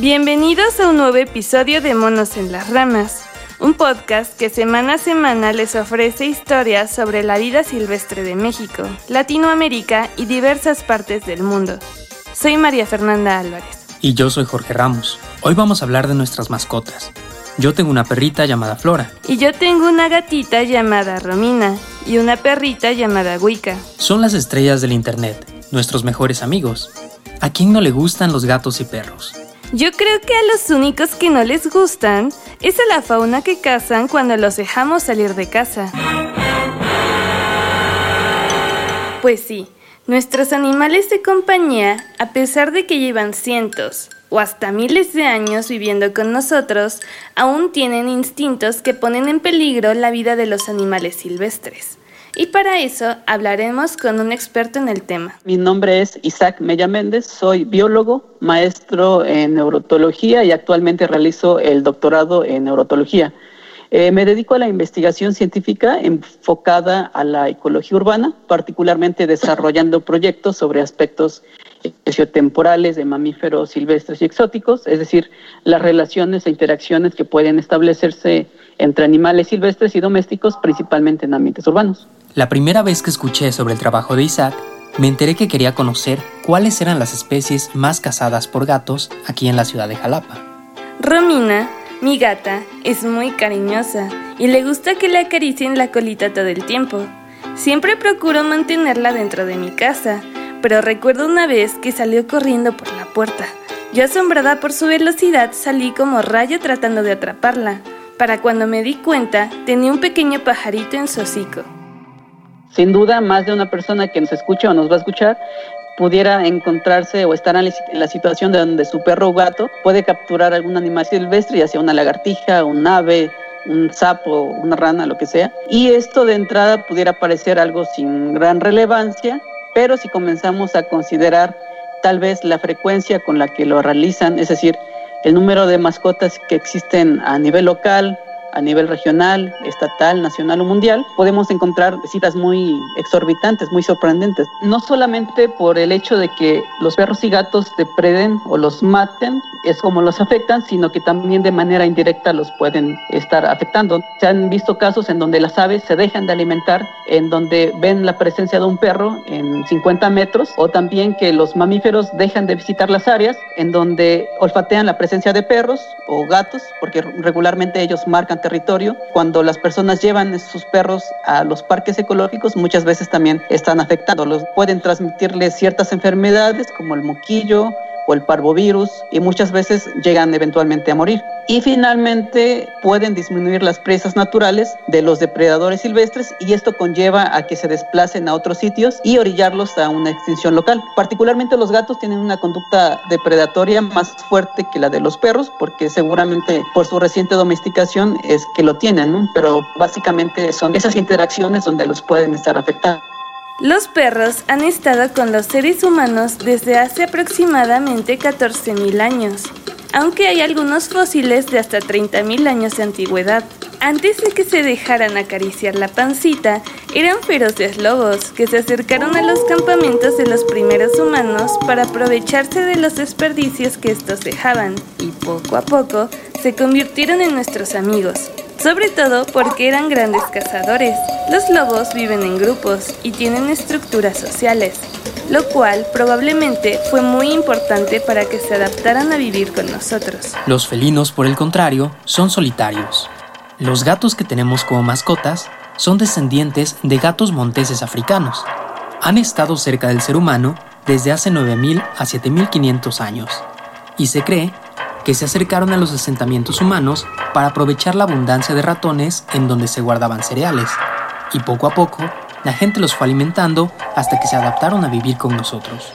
Bienvenidos a un nuevo episodio de Monos en las Ramas, un podcast que semana a semana les ofrece historias sobre la vida silvestre de México, Latinoamérica y diversas partes del mundo. Soy María Fernanda Álvarez. Y yo soy Jorge Ramos. Hoy vamos a hablar de nuestras mascotas. Yo tengo una perrita llamada Flora. Y yo tengo una gatita llamada Romina y una perrita llamada Wicca. Son las estrellas del Internet, nuestros mejores amigos. ¿A quién no le gustan los gatos y perros? Yo creo que a los únicos que no les gustan es a la fauna que cazan cuando los dejamos salir de casa. Pues sí, nuestros animales de compañía, a pesar de que llevan cientos o hasta miles de años viviendo con nosotros, aún tienen instintos que ponen en peligro la vida de los animales silvestres. Y para eso hablaremos con un experto en el tema. Mi nombre es Isaac Mella Méndez, soy biólogo, maestro en neurotología y actualmente realizo el doctorado en neurotología. Eh, me dedico a la investigación científica enfocada a la ecología urbana, particularmente desarrollando proyectos sobre aspectos espaciotemporales de mamíferos silvestres y exóticos, es decir, las relaciones e interacciones que pueden establecerse entre animales silvestres y domésticos, principalmente en ambientes urbanos. La primera vez que escuché sobre el trabajo de Isaac, me enteré que quería conocer cuáles eran las especies más cazadas por gatos aquí en la ciudad de Jalapa. Romina, mi gata, es muy cariñosa y le gusta que le acaricien la colita todo el tiempo. Siempre procuro mantenerla dentro de mi casa, pero recuerdo una vez que salió corriendo por la puerta. Yo asombrada por su velocidad salí como rayo tratando de atraparla. Para cuando me di cuenta, tenía un pequeño pajarito en su hocico. Sin duda, más de una persona que nos escucha o nos va a escuchar pudiera encontrarse o estar en la situación de donde su perro o gato puede capturar algún animal silvestre, ya sea una lagartija, un ave, un sapo, una rana, lo que sea. Y esto de entrada pudiera parecer algo sin gran relevancia, pero si comenzamos a considerar tal vez la frecuencia con la que lo realizan, es decir, el número de mascotas que existen a nivel local, a nivel regional, estatal, nacional o mundial, podemos encontrar citas muy exorbitantes, muy sorprendentes. No solamente por el hecho de que los perros y gatos depreden o los maten, es como los afectan, sino que también de manera indirecta los pueden estar afectando. Se han visto casos en donde las aves se dejan de alimentar, en donde ven la presencia de un perro en 50 metros, o también que los mamíferos dejan de visitar las áreas en donde olfatean la presencia de perros o gatos, porque regularmente ellos marcan territorio. Cuando las personas llevan sus perros a los parques ecológicos, muchas veces también están afectándolos. Pueden transmitirles ciertas enfermedades como el moquillo, o el parvovirus y muchas veces llegan eventualmente a morir. Y finalmente pueden disminuir las presas naturales de los depredadores silvestres y esto conlleva a que se desplacen a otros sitios y orillarlos a una extinción local. Particularmente los gatos tienen una conducta depredatoria más fuerte que la de los perros porque seguramente por su reciente domesticación es que lo tienen, pero básicamente son esas interacciones donde los pueden estar afectando. Los perros han estado con los seres humanos desde hace aproximadamente 14.000 años, aunque hay algunos fósiles de hasta 30.000 años de antigüedad. Antes de que se dejaran acariciar la pancita, eran feroces lobos que se acercaron a los campamentos de los primeros humanos para aprovecharse de los desperdicios que estos dejaban, y poco a poco se convirtieron en nuestros amigos, sobre todo porque eran grandes cazadores. Los lobos viven en grupos y tienen estructuras sociales, lo cual probablemente fue muy importante para que se adaptaran a vivir con nosotros. Los felinos, por el contrario, son solitarios. Los gatos que tenemos como mascotas son descendientes de gatos monteses africanos. Han estado cerca del ser humano desde hace 9.000 a 7.500 años, y se cree que se acercaron a los asentamientos humanos para aprovechar la abundancia de ratones en donde se guardaban cereales, y poco a poco la gente los fue alimentando hasta que se adaptaron a vivir con nosotros.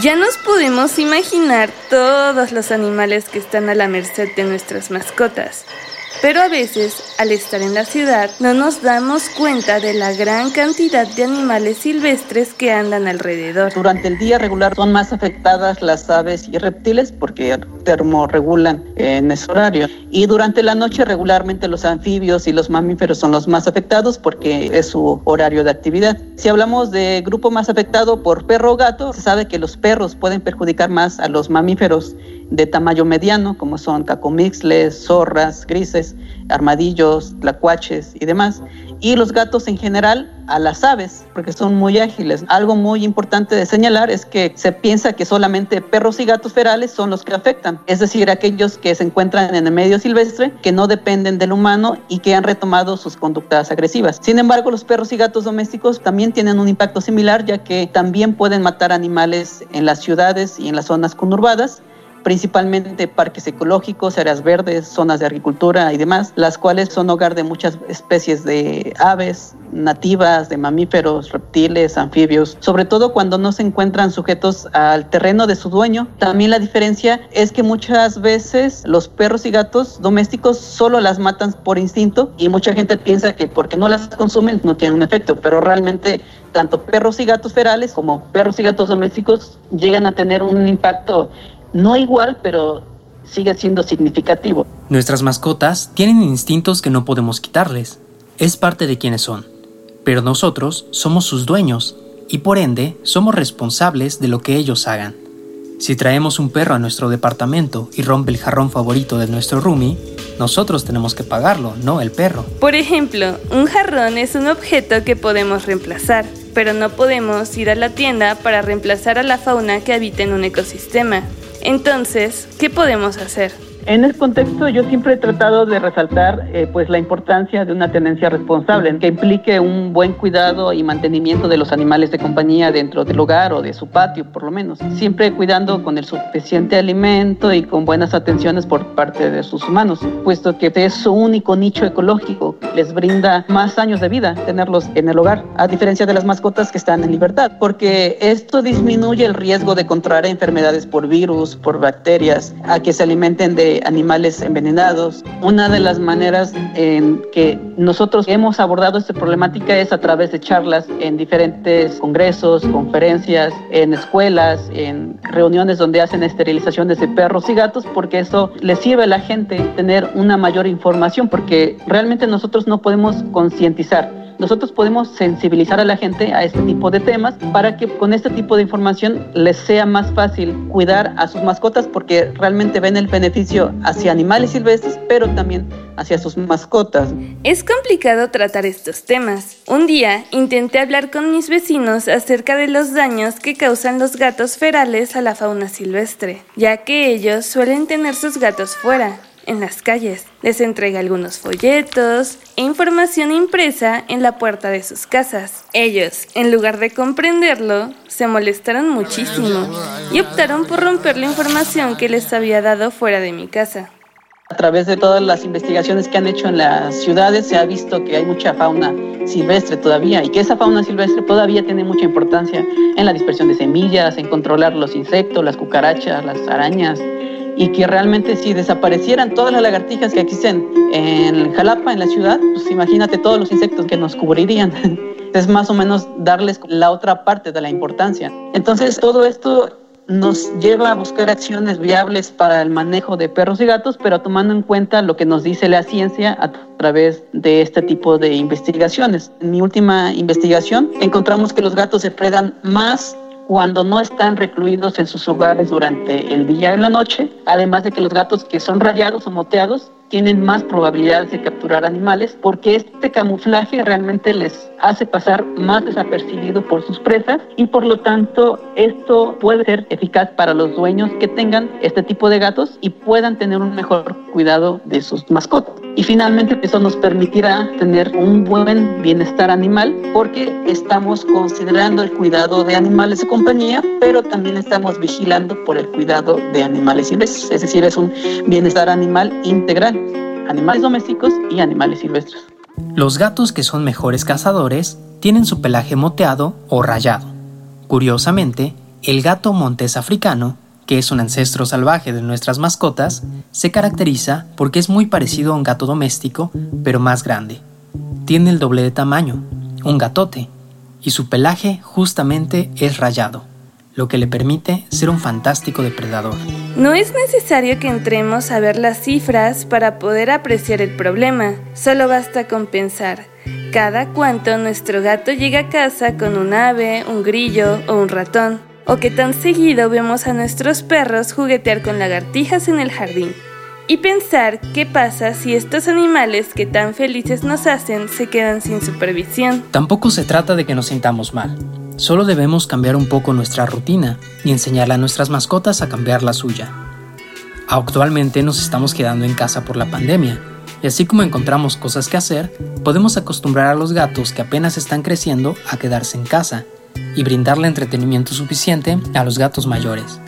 Ya nos podemos imaginar todos los animales que están a la merced de nuestras mascotas, pero a veces, al estar en la ciudad, no nos damos cuenta de la gran cantidad de animales silvestres que andan alrededor. Durante el día regular son más afectadas las aves y reptiles porque termorregulan en ese horario. Y durante la noche regularmente los anfibios y los mamíferos son los más afectados porque es su horario de actividad. Si hablamos de grupo más afectado por perro o gato, se sabe que los perros pueden perjudicar más a los mamíferos de tamaño mediano, como son cacomixles, zorras, grises, armadillos, tlacuaches y demás. Y los gatos en general a las aves, porque son muy ágiles. Algo muy importante de señalar es que se piensa que solamente perros y gatos ferales son los que afectan, es decir, aquellos que se encuentran en el medio silvestre, que no dependen del humano y que han retomado sus conductas agresivas. Sin embargo, los perros y gatos domésticos también tienen un impacto similar, ya que también pueden matar animales en las ciudades y en las zonas conurbadas principalmente parques ecológicos, áreas verdes, zonas de agricultura y demás, las cuales son hogar de muchas especies de aves nativas, de mamíferos, reptiles, anfibios, sobre todo cuando no se encuentran sujetos al terreno de su dueño. También la diferencia es que muchas veces los perros y gatos domésticos solo las matan por instinto y mucha gente piensa que porque no las consumen no tienen un efecto, pero realmente tanto perros y gatos ferales como perros y gatos domésticos llegan a tener un impacto no igual, pero sigue siendo significativo. Nuestras mascotas tienen instintos que no podemos quitarles. Es parte de quienes son. Pero nosotros somos sus dueños y por ende somos responsables de lo que ellos hagan. Si traemos un perro a nuestro departamento y rompe el jarrón favorito de nuestro roomie, nosotros tenemos que pagarlo, no el perro. Por ejemplo, un jarrón es un objeto que podemos reemplazar, pero no podemos ir a la tienda para reemplazar a la fauna que habita en un ecosistema. Entonces, ¿qué podemos hacer? En ese contexto yo siempre he tratado de resaltar eh, pues la importancia de una tenencia responsable que implique un buen cuidado y mantenimiento de los animales de compañía dentro del hogar o de su patio por lo menos, siempre cuidando con el suficiente alimento y con buenas atenciones por parte de sus humanos, puesto que es su único nicho ecológico, les brinda más años de vida tenerlos en el hogar, a diferencia de las mascotas que están en libertad, porque esto disminuye el riesgo de contraer enfermedades por virus, por bacterias, a que se alimenten de animales envenenados. Una de las maneras en que nosotros hemos abordado esta problemática es a través de charlas en diferentes congresos, conferencias, en escuelas, en reuniones donde hacen esterilizaciones de perros y gatos, porque eso le sirve a la gente tener una mayor información, porque realmente nosotros no podemos concientizar nosotros podemos sensibilizar a la gente a este tipo de temas para que con este tipo de información les sea más fácil cuidar a sus mascotas porque realmente ven el beneficio hacia animales silvestres, pero también hacia sus mascotas. Es complicado tratar estos temas. Un día intenté hablar con mis vecinos acerca de los daños que causan los gatos ferales a la fauna silvestre, ya que ellos suelen tener sus gatos fuera en las calles. Les entrega algunos folletos e información impresa en la puerta de sus casas. Ellos, en lugar de comprenderlo, se molestaron muchísimo y optaron por romper la información que les había dado fuera de mi casa. A través de todas las investigaciones que han hecho en las ciudades se ha visto que hay mucha fauna silvestre todavía y que esa fauna silvestre todavía tiene mucha importancia en la dispersión de semillas, en controlar los insectos, las cucarachas, las arañas, y que realmente si desaparecieran todas las lagartijas que existen en Jalapa, en la ciudad, pues imagínate todos los insectos que nos cubrirían. Es más o menos darles la otra parte de la importancia. Entonces, todo esto nos lleva a buscar acciones viables para el manejo de perros y gatos, pero tomando en cuenta lo que nos dice la ciencia a través de este tipo de investigaciones. En mi última investigación encontramos que los gatos se predan más cuando no están recluidos en sus hogares durante el día y la noche, además de que los gatos que son rayados o moteados tienen más probabilidades de capturar animales porque este camuflaje realmente les hace pasar más desapercibido por sus presas y por lo tanto esto puede ser eficaz para los dueños que tengan este tipo de gatos y puedan tener un mejor cuidado de sus mascotas. Y finalmente eso nos permitirá tener un buen bienestar animal porque estamos considerando el cuidado de animales de compañía, pero también estamos vigilando por el cuidado de animales silvestres, es decir, es un bienestar animal integral animales domésticos y animales silvestres. Los gatos que son mejores cazadores tienen su pelaje moteado o rayado. Curiosamente, el gato montés africano, que es un ancestro salvaje de nuestras mascotas, se caracteriza porque es muy parecido a un gato doméstico, pero más grande. Tiene el doble de tamaño, un gatote, y su pelaje justamente es rayado lo que le permite ser un fantástico depredador. No es necesario que entremos a ver las cifras para poder apreciar el problema, solo basta con pensar. Cada cuanto nuestro gato llega a casa con un ave, un grillo o un ratón. ¿O qué tan seguido vemos a nuestros perros juguetear con lagartijas en el jardín? Y pensar qué pasa si estos animales que tan felices nos hacen se quedan sin supervisión. Tampoco se trata de que nos sintamos mal. Solo debemos cambiar un poco nuestra rutina y enseñarle a nuestras mascotas a cambiar la suya. Actualmente nos estamos quedando en casa por la pandemia, y así como encontramos cosas que hacer, podemos acostumbrar a los gatos que apenas están creciendo a quedarse en casa y brindarle entretenimiento suficiente a los gatos mayores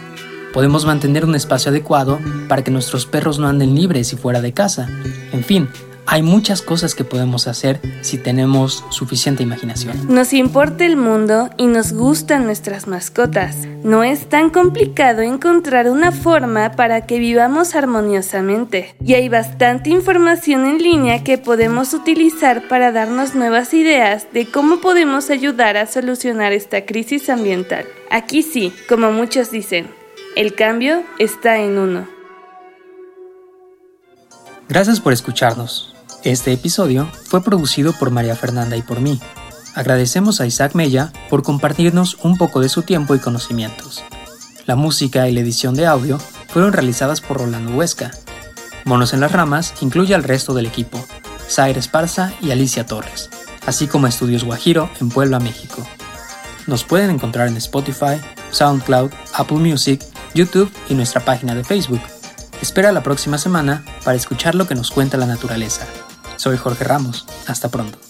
podemos mantener un espacio adecuado para que nuestros perros no anden libres y fuera de casa. En fin, hay muchas cosas que podemos hacer si tenemos suficiente imaginación. Nos importa el mundo y nos gustan nuestras mascotas. No es tan complicado encontrar una forma para que vivamos armoniosamente. Y hay bastante información en línea que podemos utilizar para darnos nuevas ideas de cómo podemos ayudar a solucionar esta crisis ambiental. Aquí sí, como muchos dicen, el cambio está en uno. Gracias por escucharnos. Este episodio fue producido por María Fernanda y por mí. Agradecemos a Isaac Mella por compartirnos un poco de su tiempo y conocimientos. La música y la edición de audio fueron realizadas por Rolando Huesca. Monos en las Ramas incluye al resto del equipo, Zaire Esparza y Alicia Torres, así como Estudios Guajiro en Puebla, México. Nos pueden encontrar en Spotify, SoundCloud, Apple Music YouTube y nuestra página de Facebook. Espera la próxima semana para escuchar lo que nos cuenta la naturaleza. Soy Jorge Ramos. Hasta pronto.